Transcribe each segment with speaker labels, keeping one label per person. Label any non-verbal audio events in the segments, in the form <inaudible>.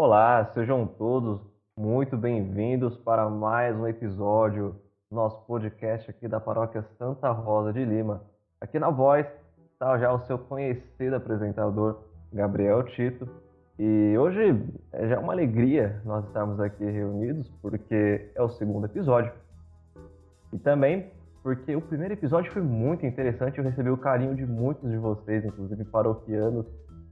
Speaker 1: Olá, sejam todos muito bem-vindos para mais um episódio do nosso podcast aqui da Paróquia Santa Rosa de Lima. Aqui na voz está já o seu conhecido apresentador, Gabriel Tito. E hoje é já uma alegria nós estarmos aqui reunidos, porque é o segundo episódio. E também porque o primeiro episódio foi muito interessante, eu recebi o carinho de muitos de vocês, inclusive paroquianos,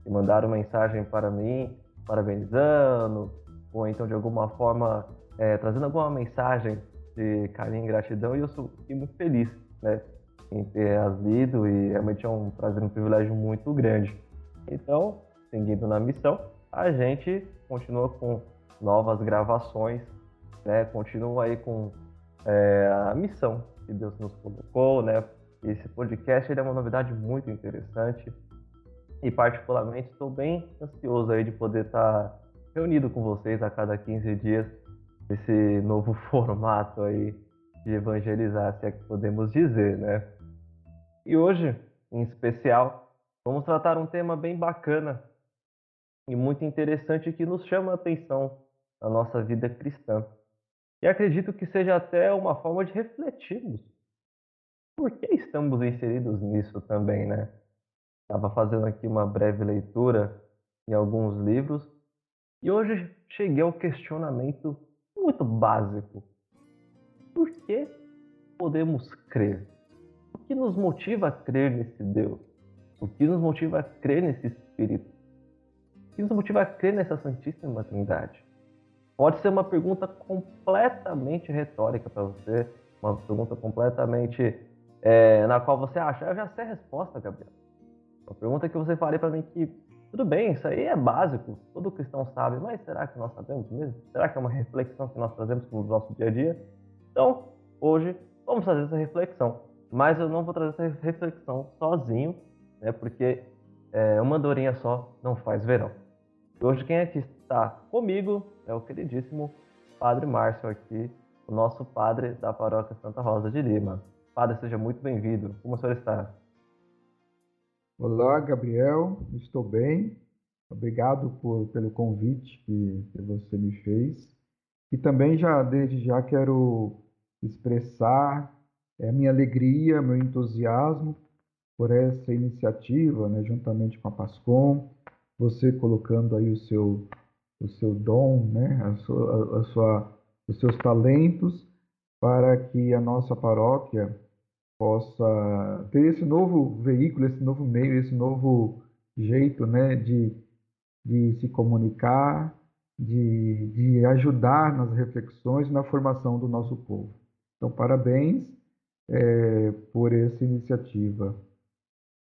Speaker 1: que mandaram mensagem para mim, parabenizando, ou então de alguma forma é, trazendo alguma mensagem de carinho e gratidão, e eu sou muito feliz né, em ter as lido, e realmente é um prazer, um privilégio muito grande. Então, seguindo na missão, a gente continua com novas gravações, né, continua aí com é, a missão que Deus nos colocou, né? Esse podcast é uma novidade muito interessante e particularmente estou bem ansioso aí de poder estar reunido com vocês a cada 15 dias esse novo <laughs> formato aí de evangelizar, se é que podemos dizer, né? E hoje, em especial, vamos tratar um tema bem bacana e muito interessante que nos chama a atenção na nossa vida cristã. E acredito que seja até uma forma de refletirmos por que estamos inseridos nisso também, né? Estava fazendo aqui uma breve leitura em alguns livros e hoje cheguei ao questionamento muito básico. Por que podemos crer? O que nos motiva a crer nesse Deus? O que nos motiva a crer nesse Espírito? O que nos motiva a crer nessa Santíssima Trindade? Pode ser uma pergunta completamente retórica para você, uma pergunta completamente é, na qual você acha, eu já sei a resposta, Gabriel. Uma pergunta que você faria para mim que, tudo bem, isso aí é básico, todo cristão sabe, mas será que nós sabemos mesmo? Será que é uma reflexão que nós trazemos no nosso dia a dia? Então, hoje, vamos fazer essa reflexão. Mas eu não vou trazer essa reflexão sozinho, né, porque é, uma andorinha só não faz verão. E hoje quem aqui está comigo é o queridíssimo Padre Márcio aqui, o nosso padre da paróquia Santa Rosa de Lima. Padre, seja muito bem-vindo. Como o senhor está?
Speaker 2: Olá, Gabriel, estou bem. Obrigado por, pelo convite que, que você me fez. E também já desde já quero expressar a minha alegria, meu entusiasmo por essa iniciativa, né, juntamente com a Pascom, você colocando aí o seu o seu dom, né, a sua, a sua, os seus talentos para que a nossa paróquia possa ter esse novo veículo, esse novo meio, esse novo jeito né, de, de se comunicar, de, de ajudar nas reflexões, na formação do nosso povo. Então, parabéns é, por essa iniciativa.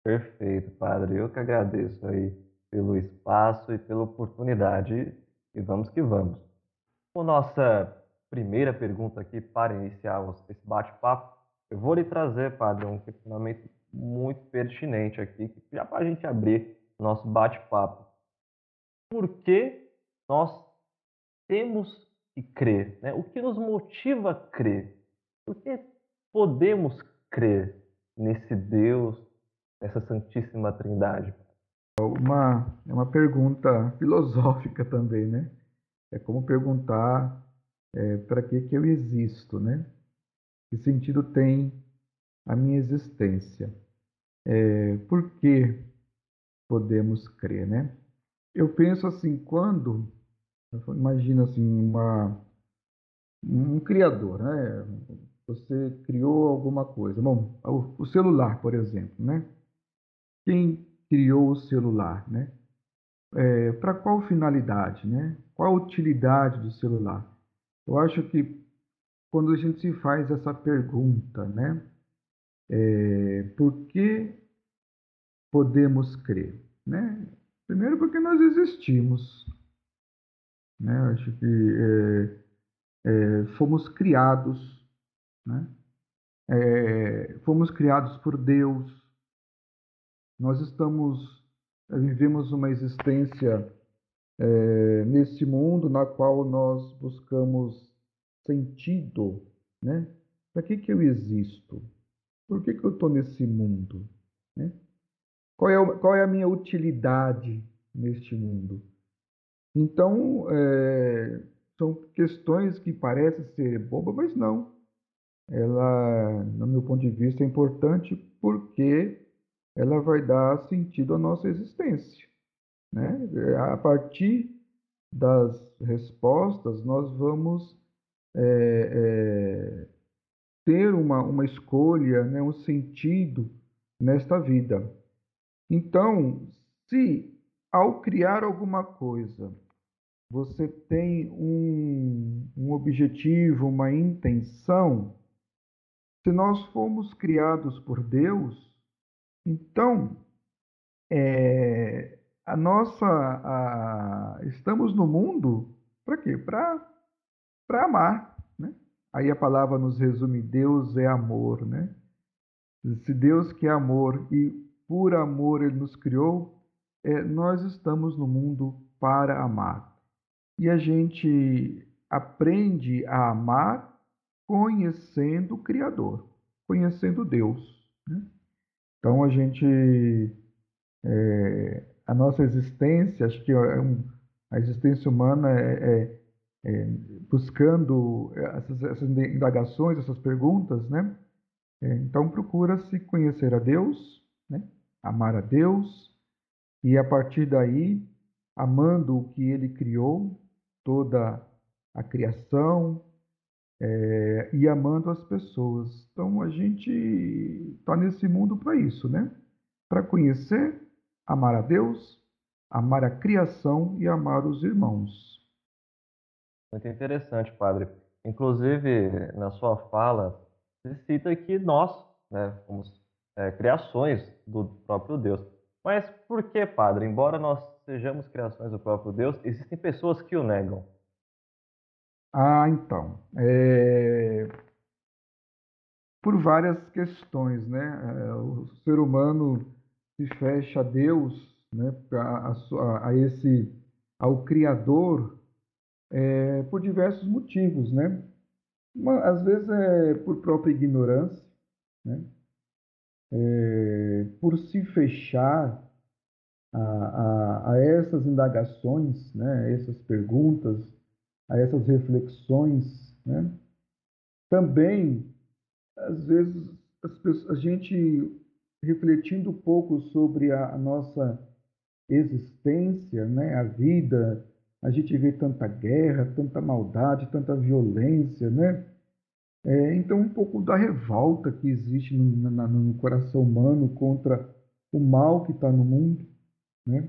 Speaker 1: Perfeito, Padre. Eu que agradeço aí pelo espaço e pela oportunidade. E vamos que vamos. A nossa primeira pergunta aqui para iniciar esse bate-papo eu vou lhe trazer, padre, um questionamento muito pertinente aqui, já para a gente abrir nosso bate-papo. Por que nós temos que crer? Né? O que nos motiva a crer? Por que podemos crer nesse Deus, nessa Santíssima Trindade?
Speaker 2: Uma, é uma pergunta filosófica também, né? É como perguntar é, para que, que eu existo, né? Que sentido tem a minha existência? É, por que podemos crer, né? Eu penso assim, quando, imagina assim, uma, um criador, né? Você criou alguma coisa. Bom, o celular, por exemplo, né? Quem criou o celular, né? É, Para qual finalidade, né? Qual a utilidade do celular? Eu acho que quando a gente se faz essa pergunta, né? É, por que podemos crer? Né? Primeiro, porque nós existimos. Né? Acho que é, é, fomos criados, né? É, fomos criados por Deus. Nós estamos, vivemos uma existência é, nesse mundo na qual nós buscamos sentido, né? Para que, que eu existo? Por que, que eu estou nesse mundo? Né? Qual, é, qual é a minha utilidade neste mundo? Então, é, são questões que parecem ser bobas, mas não. Ela, no meu ponto de vista, é importante porque ela vai dar sentido à nossa existência. Né? A partir das respostas, nós vamos é, é, ter uma, uma escolha, né, um sentido nesta vida. Então, se ao criar alguma coisa você tem um, um objetivo, uma intenção, se nós fomos criados por Deus, então é, a nossa a, estamos no mundo para quê? Para para amar, né? Aí a palavra nos resume: Deus é amor, né? Se Deus que é amor e por amor Ele nos criou, é, nós estamos no mundo para amar. E a gente aprende a amar conhecendo o Criador, conhecendo Deus. Né? Então a gente, é, a nossa existência, acho que é um, a existência humana é, é, é buscando essas, essas, indagações, essas perguntas, né? É, então procura-se conhecer a Deus, né? amar a Deus, e a partir daí, amando o que Ele criou, toda a criação, é, e amando as pessoas. Então a gente está nesse mundo para isso, né? Para conhecer, amar a Deus, amar a criação e amar os irmãos.
Speaker 1: Muito interessante, padre. Inclusive, na sua fala, você cita que nós né, somos é, criações do próprio Deus. Mas por que, padre? Embora nós sejamos criações do próprio Deus, existem pessoas que o negam.
Speaker 2: Ah, então. É... Por várias questões, né? É, o ser humano se fecha a Deus, né? a, a, a esse, ao Criador, é, por diversos motivos, né? Uma, às vezes é por própria ignorância, né? É, por se fechar a, a, a, essas indagações, né? essas perguntas, a essas reflexões. Né? Também, às vezes, pessoas, a gente refletindo um pouco sobre a, a nossa existência, né? a vida, a gente vê tanta guerra, tanta maldade, tanta violência, né? É, então, um pouco da revolta que existe no, na, no coração humano contra o mal que está no mundo, né?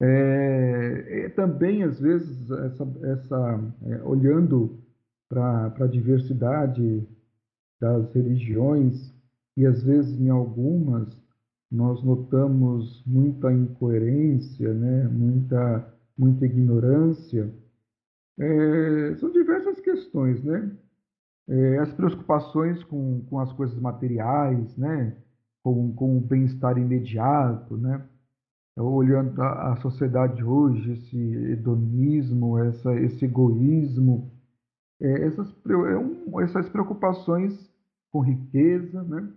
Speaker 2: É, é, também, às vezes, essa, essa é, olhando para a diversidade das religiões, e às vezes em algumas nós notamos muita incoerência, né? muita muita ignorância, é, são diversas questões, né? É, as preocupações com, com as coisas materiais, né? Com, com o bem-estar imediato, né? Olhando a, a sociedade hoje, esse hedonismo, essa, esse egoísmo, é, essas, é essas preocupações com riqueza, né?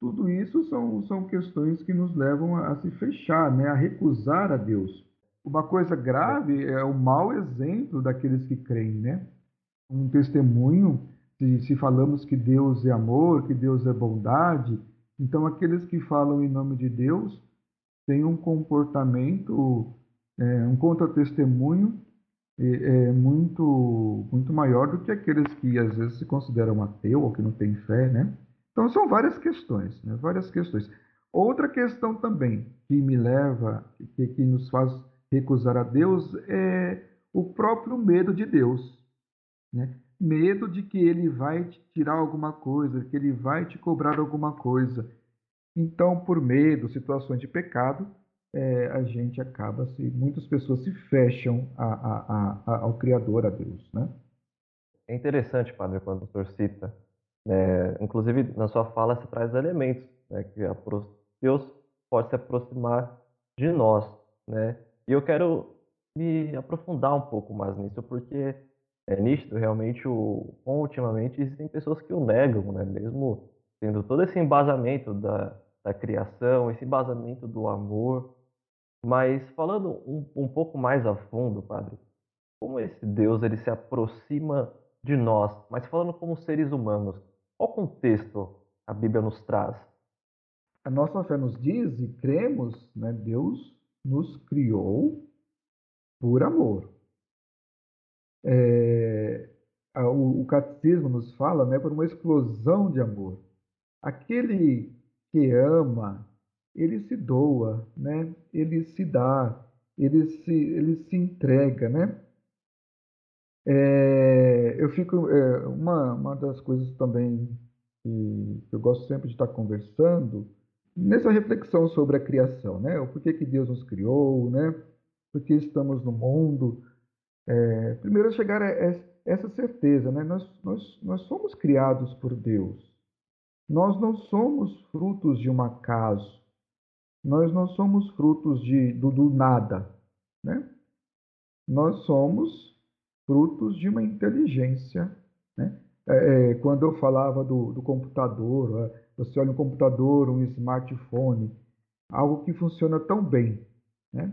Speaker 2: Tudo isso são, são questões que nos levam a, a se fechar, né? a recusar a Deus. Uma coisa grave é o mau exemplo daqueles que creem, né? Um testemunho, se, se falamos que Deus é amor, que Deus é bondade, então aqueles que falam em nome de Deus têm um comportamento, é, um contra-testemunho é, é, muito, muito maior do que aqueles que às vezes se consideram ateu ou que não têm fé, né? Então são várias questões, né? várias questões. Outra questão também que me leva, que, que nos faz recusar a Deus é o próprio medo de Deus. Né? Medo de que ele vai te tirar alguma coisa, que ele vai te cobrar alguma coisa. Então, por medo, situações de pecado, é, a gente acaba se. Muitas pessoas se fecham a, a, a, ao Criador, a Deus. Né?
Speaker 1: É interessante, Padre, quando o senhor cita. É, inclusive, na sua fala, você traz elementos né, que Deus pode se aproximar de nós. Né? E eu quero me aprofundar um pouco mais nisso, porque é nítido realmente o ultimamente existem pessoas que o negam, né? Mesmo tendo todo esse embasamento da, da criação, esse embasamento do amor, Mas falando um, um pouco mais a fundo, padre, como esse Deus ele se aproxima de nós, mas falando como seres humanos, qual contexto a Bíblia nos traz?
Speaker 2: A nossa fé nos diz e cremos, né, Deus nos criou por amor. É, o, o catecismo nos fala né, por uma explosão de amor. Aquele que ama, ele se doa, né? ele se dá, ele se, ele se entrega. Né? É, eu fico. É, uma, uma das coisas também que eu gosto sempre de estar conversando, nessa reflexão sobre a criação, né? O porquê que Deus nos criou, né? Por que estamos no mundo. É, primeiro, chegar a essa certeza, né? Nós, nós, nós somos criados por Deus. Nós não somos frutos de um acaso. Nós não somos frutos de, do, do nada, né? Nós somos frutos de uma inteligência, né? É, é quando eu falava do, do computador, você olha um computador, um smartphone, algo que funciona tão bem, né?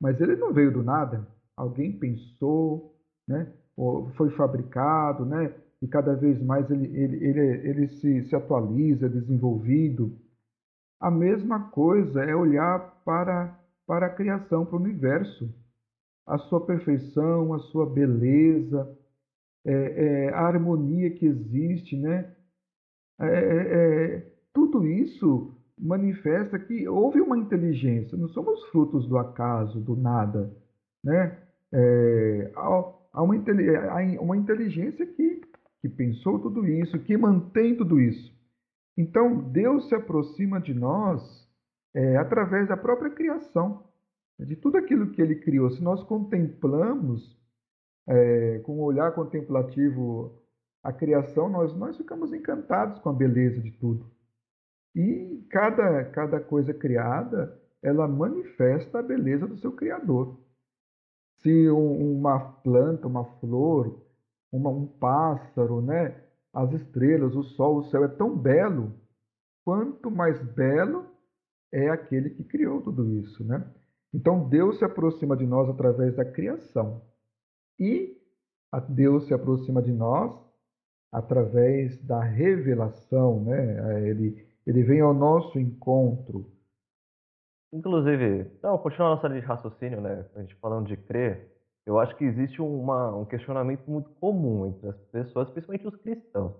Speaker 2: Mas ele não veio do nada. Alguém pensou, né? foi fabricado, né? E cada vez mais ele, ele, ele, ele se, se atualiza, desenvolvido. A mesma coisa é olhar para, para a criação, para o universo. A sua perfeição, a sua beleza, é, é, a harmonia que existe, né? É, é, é tudo isso manifesta que houve uma inteligência, não somos frutos do acaso, do nada, né? É, há uma, há uma inteligência que, que pensou tudo isso, que mantém tudo isso. Então, Deus se aproxima de nós é, através da própria criação, de tudo aquilo que Ele criou. Se nós contemplamos é, com um olhar contemplativo a criação, nós, nós ficamos encantados com a beleza de tudo. E cada, cada coisa criada, ela manifesta a beleza do seu Criador. Se uma planta, uma flor, uma, um pássaro, né? as estrelas, o sol, o céu é tão belo, quanto mais belo é aquele que criou tudo isso. Né? Então Deus se aproxima de nós através da criação. E Deus se aproxima de nós através da revelação. Né? Ele, ele vem ao nosso encontro
Speaker 1: Inclusive, não, continuando a nossa linha de raciocínio, né? A gente falando de crer, eu acho que existe uma, um questionamento muito comum entre as pessoas, principalmente os cristãos.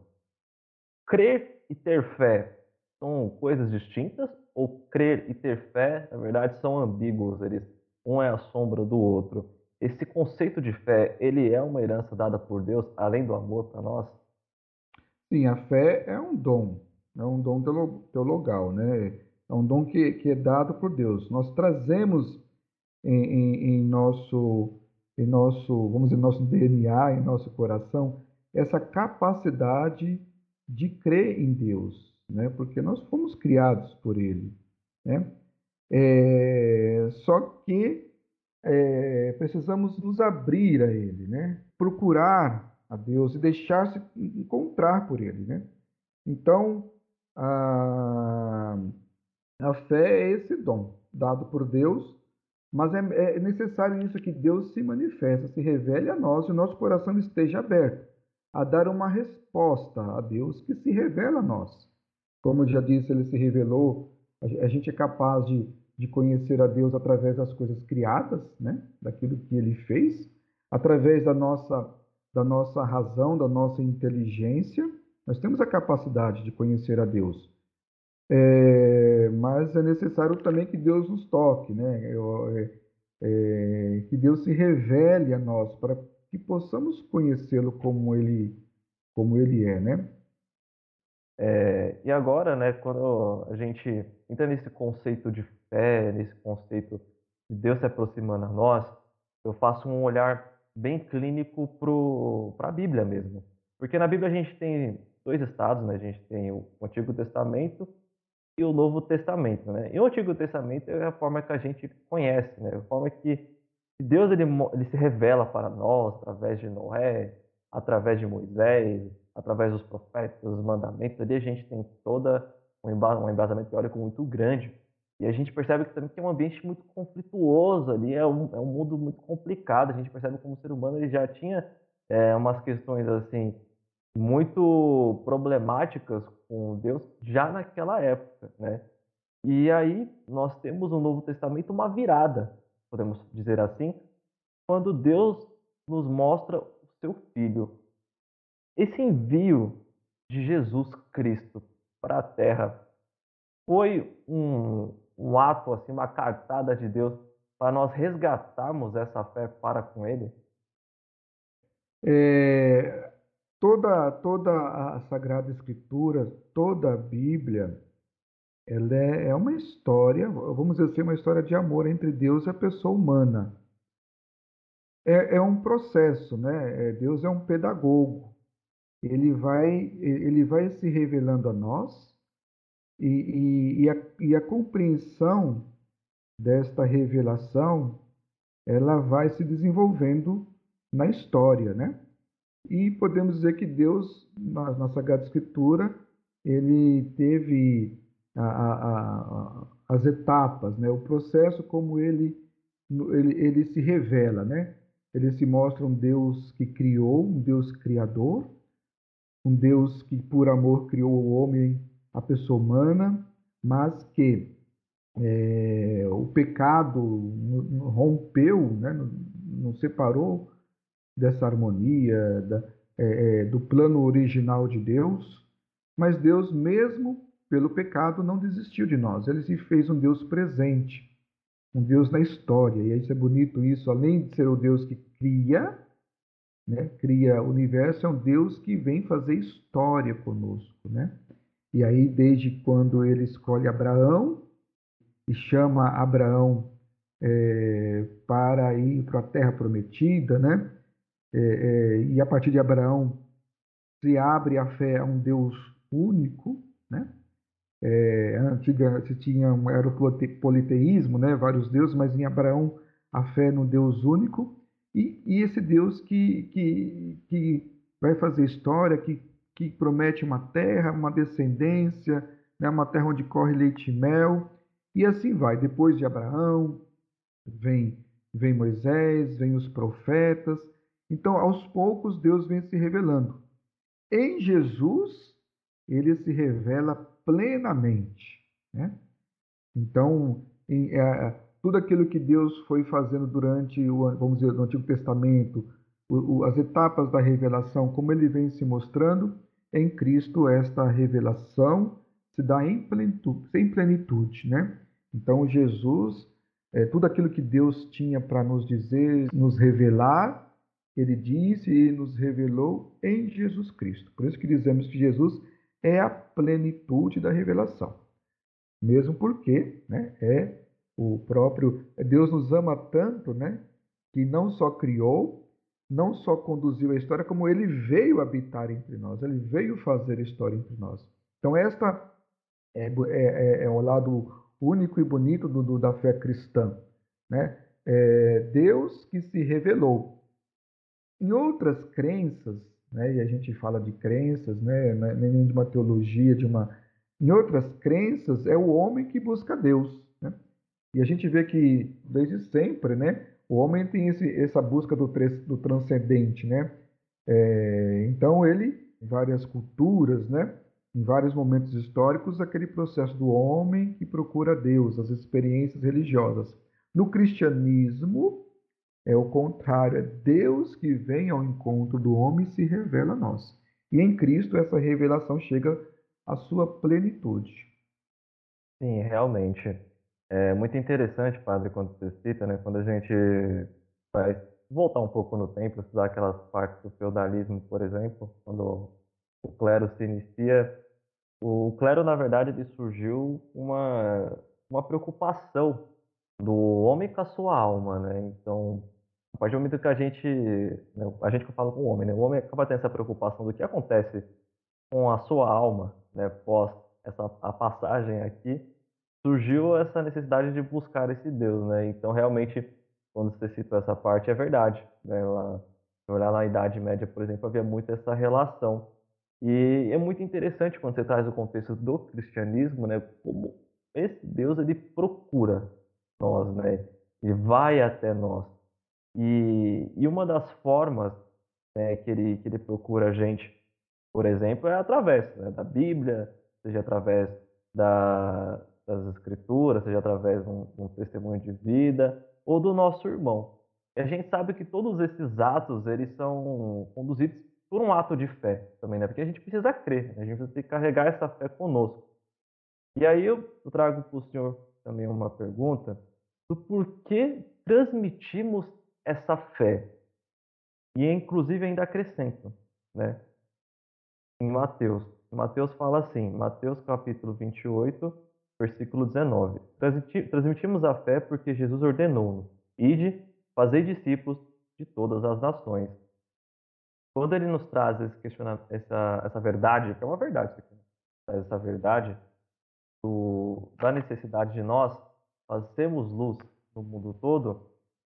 Speaker 1: Crer e ter fé são coisas distintas? Ou crer e ter fé, na verdade, são ambíguos? Eles, um é a sombra do outro. Esse conceito de fé, ele é uma herança dada por Deus, além do amor para nós?
Speaker 2: Sim, a fé é um dom, é um dom teologal, né? É um dom que, que é dado por Deus. Nós trazemos em, em, em, nosso, em nosso, vamos dizer, nosso DNA, em nosso coração, essa capacidade de crer em Deus, né? Porque nós fomos criados por Ele, né? É, só que é, precisamos nos abrir a Ele, né? Procurar a Deus e deixar-se encontrar por Ele, né? Então, a a fé é esse dom dado por Deus, mas é, é necessário isso que Deus se manifeste, se revele a nós e o nosso coração esteja aberto a dar uma resposta a Deus que se revela a nós. Como eu já disse, ele se revelou, a gente é capaz de, de conhecer a Deus através das coisas criadas, né? daquilo que ele fez, através da nossa, da nossa razão, da nossa inteligência. Nós temos a capacidade de conhecer a Deus. É, mas é necessário também que Deus nos toque, né? É, é, que Deus se revele a nós para que possamos conhecê-lo como ele, como ele é, né?
Speaker 1: É, e agora, né, quando a gente entra nesse conceito de fé, nesse conceito de Deus se aproximando a nós, eu faço um olhar bem clínico para a Bíblia mesmo. Porque na Bíblia a gente tem dois estados, né? A gente tem o Antigo Testamento e o Novo Testamento, né? E o Antigo Testamento é a forma que a gente conhece, né? A forma que Deus ele, ele se revela para nós através de Noé, através de Moisés, através dos profetas, dos mandamentos. Ali a gente tem toda um embasamento teórico muito grande. E a gente percebe que também tem um ambiente muito conflituoso ali, é um, é um mundo muito complicado. A gente percebe como o ser humano ele já tinha é, umas questões assim muito problemáticas com Deus já naquela época, né? E aí nós temos no Novo Testamento uma virada, podemos dizer assim, quando Deus nos mostra o seu Filho. Esse envio de Jesus Cristo para a Terra foi um, um ato, assim, uma cartada de Deus para nós resgatarmos essa fé para com Ele?
Speaker 2: É, toda, toda a Sagrada Escritura, toda a Bíblia, ela é, é uma história, vamos dizer assim, uma história de amor entre Deus e a pessoa humana. É, é um processo, né? É, Deus é um pedagogo. Ele vai, ele vai se revelando a nós e, e, e, a, e a compreensão desta revelação ela vai se desenvolvendo na história, né? E podemos dizer que Deus, na, na Sagrada Escritura, ele teve a, a, a, as etapas, né? o processo como ele, ele, ele se revela. Né? Ele se mostra um Deus que criou, um Deus criador, um Deus que por amor criou o homem, a pessoa humana, mas que é, o pecado rompeu, né? nos separou dessa harmonia, da, é, é, do plano original de Deus, mas Deus, mesmo pelo pecado, não desistiu de nós. Ele se fez um Deus presente, um Deus na história. E isso é bonito isso, além de ser o Deus que cria, né, cria o universo, é um Deus que vem fazer história conosco, né? E aí, desde quando ele escolhe Abraão e chama Abraão é, para ir para a terra prometida, né? É, é, e a partir de Abraão se abre a fé a um Deus único, né? É, antiga se tinha era o politeísmo, né? Vários deuses, mas em Abraão a fé no Deus único e, e esse Deus que, que, que vai fazer história, que, que promete uma terra, uma descendência, né? Uma terra onde corre leite e mel e assim vai. Depois de Abraão vem vem Moisés, vem os profetas então, aos poucos, Deus vem se revelando. Em Jesus, ele se revela plenamente. Né? Então, em, é, tudo aquilo que Deus foi fazendo durante o, vamos dizer, no Antigo Testamento, as etapas da revelação, como ele vem se mostrando, em Cristo esta revelação se dá em plenitude, em plenitude né? Então, Jesus, é, tudo aquilo que Deus tinha para nos dizer, nos revelar, ele disse e nos revelou em Jesus Cristo. Por isso que dizemos que Jesus é a plenitude da revelação. Mesmo porque né, é o próprio. Deus nos ama tanto né, que não só criou, não só conduziu a história, como ele veio habitar entre nós, ele veio fazer história entre nós. Então, esta é, é, é, é o lado único e bonito do, do, da fé cristã. Né? É Deus que se revelou em outras crenças, né, e a gente fala de crenças, né, é nem de uma teologia, de uma. Em outras crenças, é o homem que busca Deus. Né? E a gente vê que, desde sempre, né, o homem tem esse, essa busca do, do transcendente. Né? É, então, ele, em várias culturas, né, em vários momentos históricos, aquele processo do homem que procura Deus, as experiências religiosas. No cristianismo, é o contrário, é Deus que vem ao encontro do homem e se revela a nós. E em Cristo essa revelação chega à sua plenitude.
Speaker 1: Sim, realmente. É muito interessante, padre, quando você cita, né, quando a gente vai voltar um pouco no tempo, estudar aquelas partes do feudalismo, por exemplo, quando o clero se inicia, o clero, na verdade, ele surgiu uma, uma preocupação do homem com a sua alma, né? Então, a partir do momento que a gente, né, a gente que fala com o homem, né, o homem acaba tendo essa preocupação do que acontece com a sua alma, né, pós essa a passagem aqui, surgiu essa necessidade de buscar esse Deus, né? Então realmente quando você citou essa parte é verdade, né? Lá, olhar na Idade Média, por exemplo, havia muito essa relação. E é muito interessante quando você traz o contexto do cristianismo, né? Como esse Deus ele procura nós, né? Ele vai até nós. E, e uma das formas né, que, ele, que ele procura a gente, por exemplo, é através né, da Bíblia, seja através da, das Escrituras, seja através de um, de um testemunho de vida ou do nosso irmão. E a gente sabe que todos esses atos eles são conduzidos por um ato de fé também, né? Porque a gente precisa crer, né? a gente precisa carregar essa fé conosco. E aí eu trago para o senhor também uma pergunta do porquê transmitimos essa fé. E inclusive ainda acrescento, né? Em Mateus. Mateus fala assim, Mateus capítulo 28, versículo 19. Transmitimos a fé porque Jesus ordenou-nos. Ide, fazei discípulos de todas as nações. Quando ele nos traz essa, essa verdade, que é uma verdade, né? essa verdade do, da necessidade de nós fazermos luz no mundo todo,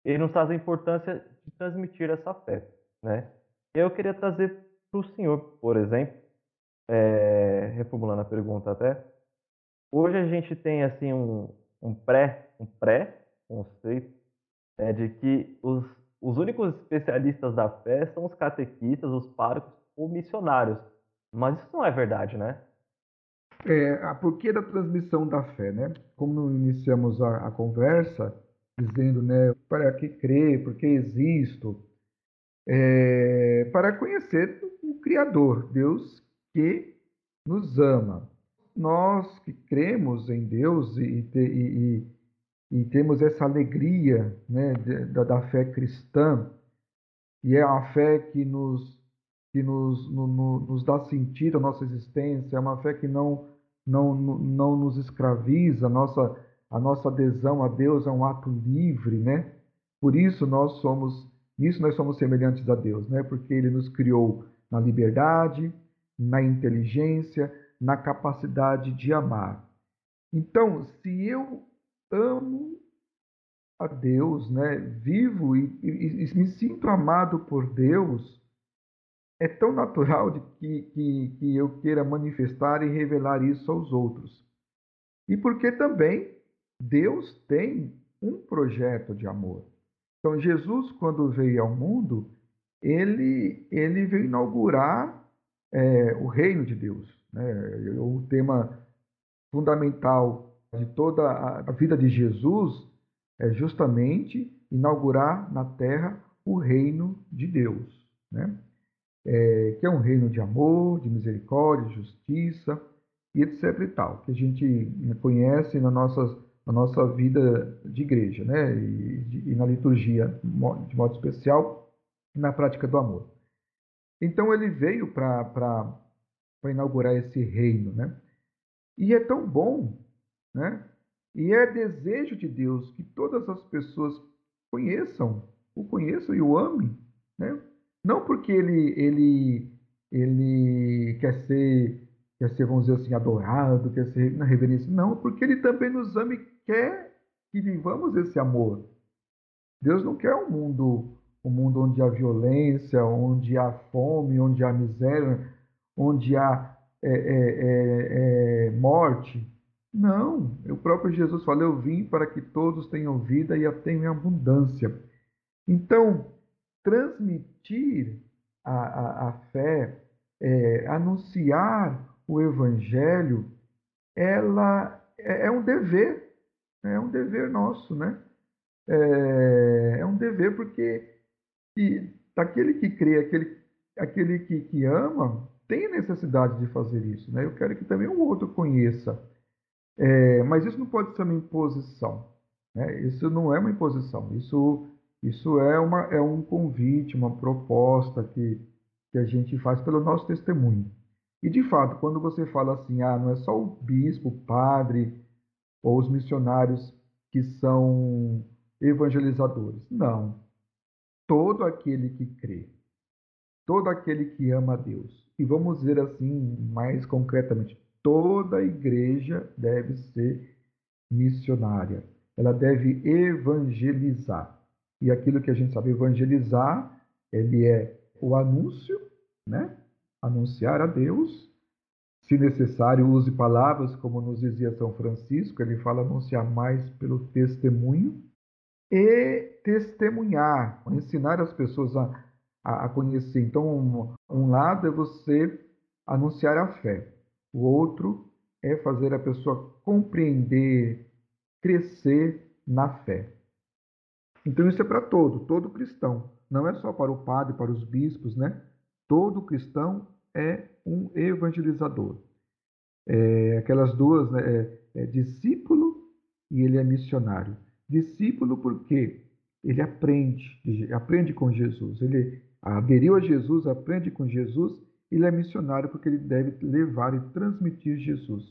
Speaker 1: ele nos traz a importância de transmitir essa fé, né? Eu queria trazer para o senhor, por exemplo, é, reformulando a pergunta até, hoje a gente tem assim um, um pré um pré conceito é, de que os, os únicos especialistas da fé são os catequistas, os párocos ou missionários, mas isso não é verdade, né?
Speaker 2: É, a porquê da transmissão da fé, né? Como iniciamos a, a conversa, dizendo, né, para que crer, porque existo, é, para conhecer o Criador, Deus que nos ama. Nós que cremos em Deus e, e, e, e temos essa alegria né, da, da, fé cristã, e é a fé que nos, que nos, no, no, nos dá sentido à nossa existência, é uma fé que não, não, não nos escraviza, a nossa, a nossa adesão a Deus é um ato livre, né? Por isso nós somos, nisso nós somos semelhantes a Deus, né? Porque Ele nos criou na liberdade, na inteligência, na capacidade de amar. Então, se eu amo a Deus, né, vivo e, e, e me sinto amado por Deus, é tão natural de que, que, que eu queira manifestar e revelar isso aos outros. E porque também Deus tem um projeto de amor. Então, Jesus, quando veio ao mundo, ele, ele veio inaugurar é, o reino de Deus. Né? O tema fundamental de toda a vida de Jesus é justamente inaugurar na terra o reino de Deus, né? É, que é um reino de amor, de misericórdia, de justiça e etc e tal, que a gente conhece na nossa, na nossa vida de igreja, né? E, e na liturgia de modo especial, na prática do amor. Então ele veio para inaugurar esse reino, né? E é tão bom, né? E é desejo de Deus que todas as pessoas conheçam, o conheçam e o amem, né? Não porque ele ele ele quer ser quer ser vamos dizer assim adorado, quer ser na reverência, não, porque ele também nos ama e quer que vivamos esse amor. Deus não quer um mundo um mundo onde há violência, onde há fome, onde há miséria, onde há é, é, é, morte. Não, o próprio Jesus falou: Eu vim para que todos tenham vida e a tenham em abundância. Então, transmitir a, a, a fé, é, anunciar o Evangelho, ela é, é um dever, é um dever nosso, né? É, é um dever porque e aquele que crê, aquele, aquele que, que ama, tem necessidade de fazer isso. Né? Eu quero que também o outro conheça. É, mas isso não pode ser uma imposição. Né? Isso não é uma imposição. Isso, isso é, uma, é um convite, uma proposta que, que a gente faz pelo nosso testemunho. E de fato, quando você fala assim, ah, não é só o bispo, o padre ou os missionários que são evangelizadores. Não todo aquele que crê, todo aquele que ama a Deus. E vamos dizer assim, mais concretamente, toda igreja deve ser missionária. Ela deve evangelizar. E aquilo que a gente sabe evangelizar, ele é o anúncio, né? Anunciar a Deus, se necessário, use palavras, como nos dizia São Francisco, ele fala anunciar mais pelo testemunho e testemunhar, ensinar as pessoas a, a, a conhecer. Então, um, um lado é você anunciar a fé, o outro é fazer a pessoa compreender, crescer na fé. Então isso é para todo, todo cristão. Não é só para o padre, para os bispos, né? Todo cristão é um evangelizador. É, aquelas duas, né? É, é discípulo e ele é missionário. Discípulo porque ele aprende, aprende com Jesus. Ele aderiu a Jesus, aprende com Jesus. Ele é missionário porque ele deve levar e transmitir Jesus.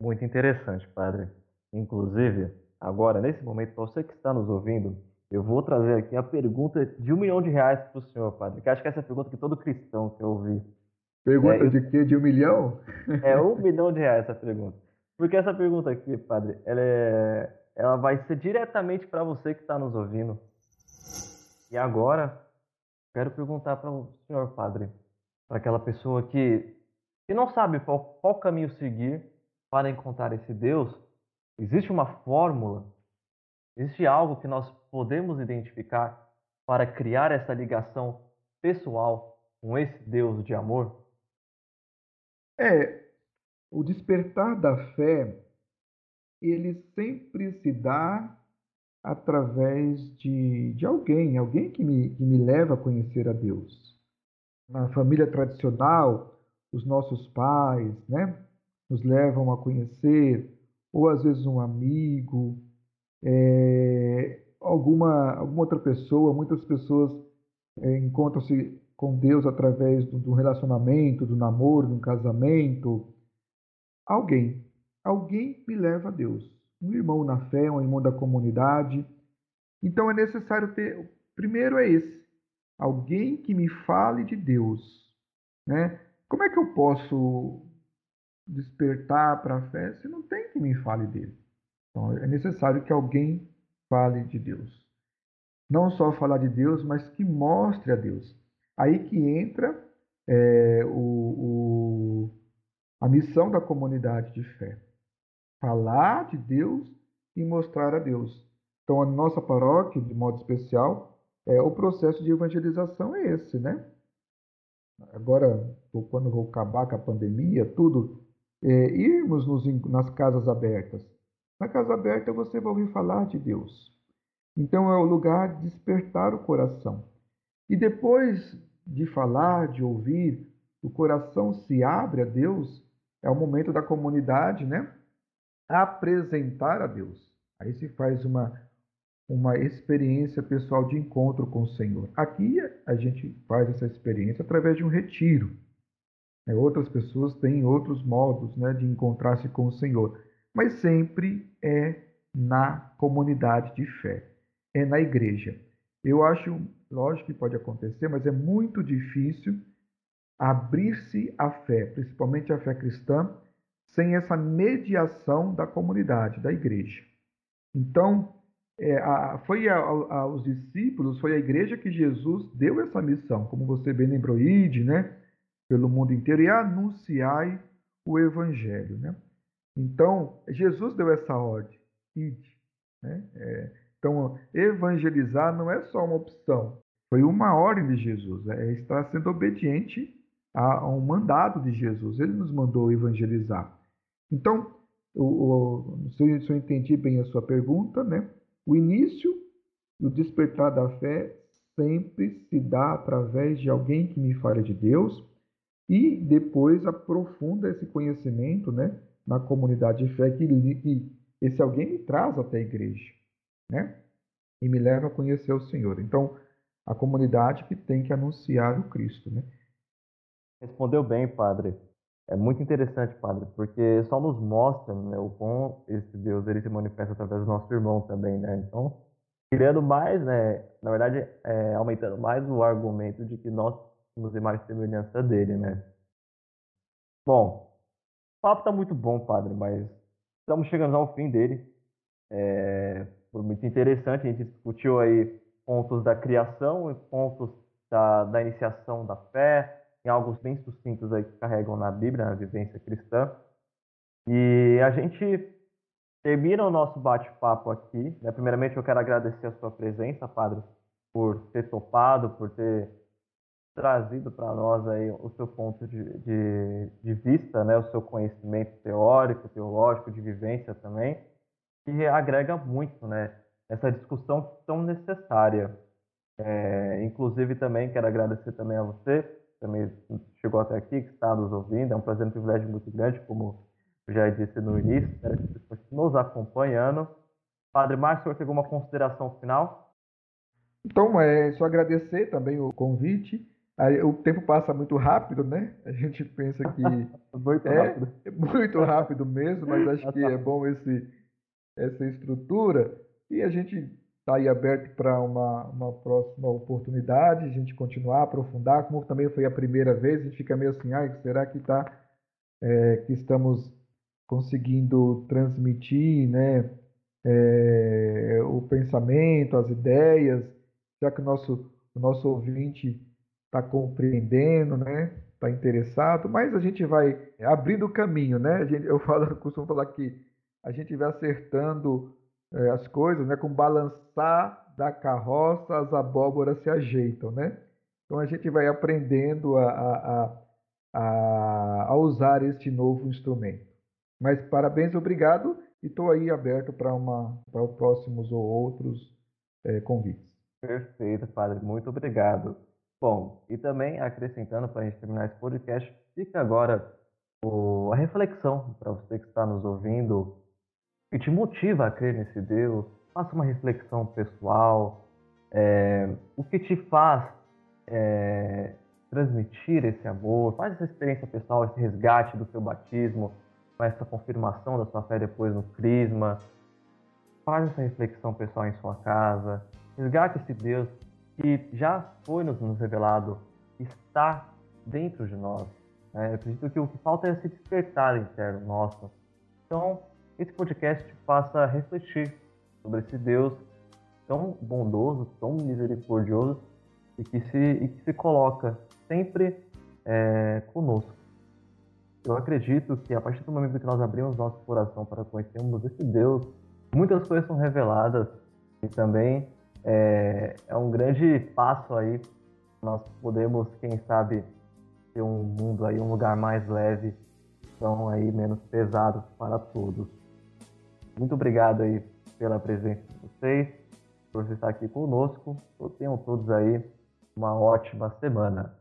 Speaker 1: Muito interessante, padre. Inclusive, agora, nesse momento, para você que está nos ouvindo, eu vou trazer aqui a pergunta de um milhão de reais para o senhor, padre. Que acho que essa é a pergunta que todo cristão quer ouvir.
Speaker 2: Pergunta é, eu... de quê? De um milhão? <laughs>
Speaker 1: É um milhão de reais essa pergunta. Porque essa pergunta aqui, padre, ela, é... ela vai ser diretamente para você que está nos ouvindo. E agora, quero perguntar para o senhor, padre, para aquela pessoa que, que não sabe qual, qual caminho seguir para encontrar esse Deus, existe uma fórmula, existe algo que nós podemos identificar para criar essa ligação pessoal com esse Deus de amor?
Speaker 2: É, o despertar da fé, ele sempre se dá através de, de alguém, alguém que me, que me leva a conhecer a Deus. Na família tradicional, os nossos pais, né? nos levam a conhecer, ou às vezes um amigo, é, alguma, alguma outra pessoa. Muitas pessoas é, encontram-se com Deus através do, relacionamento, do namoro, do casamento. Alguém, alguém me leva a Deus. Um irmão na fé, um irmão da comunidade. Então é necessário ter. Primeiro é esse, alguém que me fale de Deus, né? Como é que eu posso despertar para a fé se não tem que me fale dele. Então é necessário que alguém fale de Deus. Não só falar de Deus, mas que mostre a Deus. Aí que entra é, o, o, a missão da comunidade de fé. Falar de Deus e mostrar a Deus. Então a nossa paróquia, de modo especial, é, o processo de evangelização é esse, né? Agora, quando vou acabar com a pandemia, tudo, é, irmos nos, nas casas abertas. Na casa aberta você vai ouvir falar de Deus. Então é o lugar de despertar o coração. E depois de falar, de ouvir, o coração se abre a Deus, é o momento da comunidade, né? Apresentar a Deus. Aí se faz uma, uma experiência pessoal de encontro com o Senhor. Aqui a gente faz essa experiência através de um retiro. É, outras pessoas têm outros modos né, de encontrar-se com o Senhor, mas sempre é na comunidade de fé, é na igreja. Eu acho, lógico que pode acontecer, mas é muito difícil abrir-se à fé, principalmente a fé cristã, sem essa mediação da comunidade, da igreja. Então, é, a, foi a, a, aos discípulos, foi a igreja que Jesus deu essa missão, como você bem lembrou, Ide, né? pelo mundo inteiro e anunciai o evangelho. Né? Então, Jesus deu essa ordem, ide. Né? É, então, evangelizar não é só uma opção, foi uma ordem de Jesus, é estar sendo obediente a, a um mandado de Jesus. Ele nos mandou evangelizar. Então, o, o, se, eu, se eu entendi bem a sua pergunta, né? o início e o despertar da fé sempre se dá através de alguém que me fale de Deus e depois aprofunda esse conhecimento né, na comunidade de fé que, que esse alguém me traz até a igreja né, e me leva a conhecer o Senhor. Então, a comunidade que tem que anunciar o Cristo. Né?
Speaker 1: Respondeu bem, padre. É muito interessante, padre, porque só nos mostra né, o quão esse Deus ele se manifesta através do nosso irmão também, né? Então, criando mais, né, na verdade, é, aumentando mais o argumento de que nós temos e semelhança dele, né? Bom, o papo tá muito bom, padre, mas estamos chegando ao fim dele. É, foi muito interessante, a gente discutiu aí pontos da criação e pontos da, da iniciação da fé, em algo bem sucintos aí que carregam na Bíblia, na vivência cristã. E a gente termina o nosso bate-papo aqui. Né? Primeiramente, eu quero agradecer a sua presença, Padre, por ter topado, por ter trazido para nós aí o seu ponto de, de, de, vista, né? o seu conhecimento teórico, teológico, de vivência também, que agrega muito né? essa discussão tão necessária. É, inclusive, também quero agradecer também a você, também chegou até aqui, que está nos ouvindo. É um prazer e um privilégio muito grande, como eu já disse no início. Espero que você continue nos acompanhando. Padre Márcio, você tem alguma consideração final?
Speaker 2: Então, é só agradecer também o convite. Aí, o tempo passa muito rápido, né? A gente pensa que <laughs>
Speaker 1: muito é, rápido.
Speaker 2: é muito rápido mesmo, mas acho que é <laughs> bom esse, essa estrutura. E a gente está aí aberto para uma, uma próxima oportunidade, a gente continuar, aprofundar, como também foi a primeira vez, a gente fica meio assim, ah, será que tá, é, que estamos conseguindo transmitir né, é, o pensamento, as ideias, já que o nosso, o nosso ouvinte está compreendendo, né? Está interessado, mas a gente vai abrindo o caminho, né? A gente, eu falo, <laughs> costumo falar que a gente vai acertando é, as coisas, né? Com balançar da carroça, as abóboras se ajeitam, né? Então a gente vai aprendendo a, a, a, a usar este novo instrumento. Mas parabéns, obrigado, e estou aí aberto para uma para próximos ou outros é, convites.
Speaker 1: Perfeito, padre, muito obrigado. Bom, e também acrescentando para a gente terminar esse podcast, fica agora o, a reflexão para você que está nos ouvindo que te motiva a crer nesse Deus. Faça uma reflexão pessoal. É, o que te faz é, transmitir esse amor? Faz essa experiência pessoal, esse resgate do seu batismo, com essa confirmação da sua fé depois no crisma. Faz essa reflexão pessoal em sua casa. Resgate esse Deus que já foi nos, revelado, está dentro de nós. Né? Eu acredito que o que falta é esse despertar interno nosso. Então, esse podcast faça refletir sobre esse Deus tão bondoso, tão misericordioso e que se, e que se coloca sempre é, conosco. Eu acredito que a partir do momento que nós abrimos nosso coração para conhecermos esse Deus, muitas coisas são reveladas e também é, é um grande passo aí. Nós podemos, quem sabe, ter um mundo aí, um lugar mais leve, então aí menos pesado para todos. Muito obrigado aí pela presença de vocês, por você estar aqui conosco. Tenham todos aí uma ótima semana.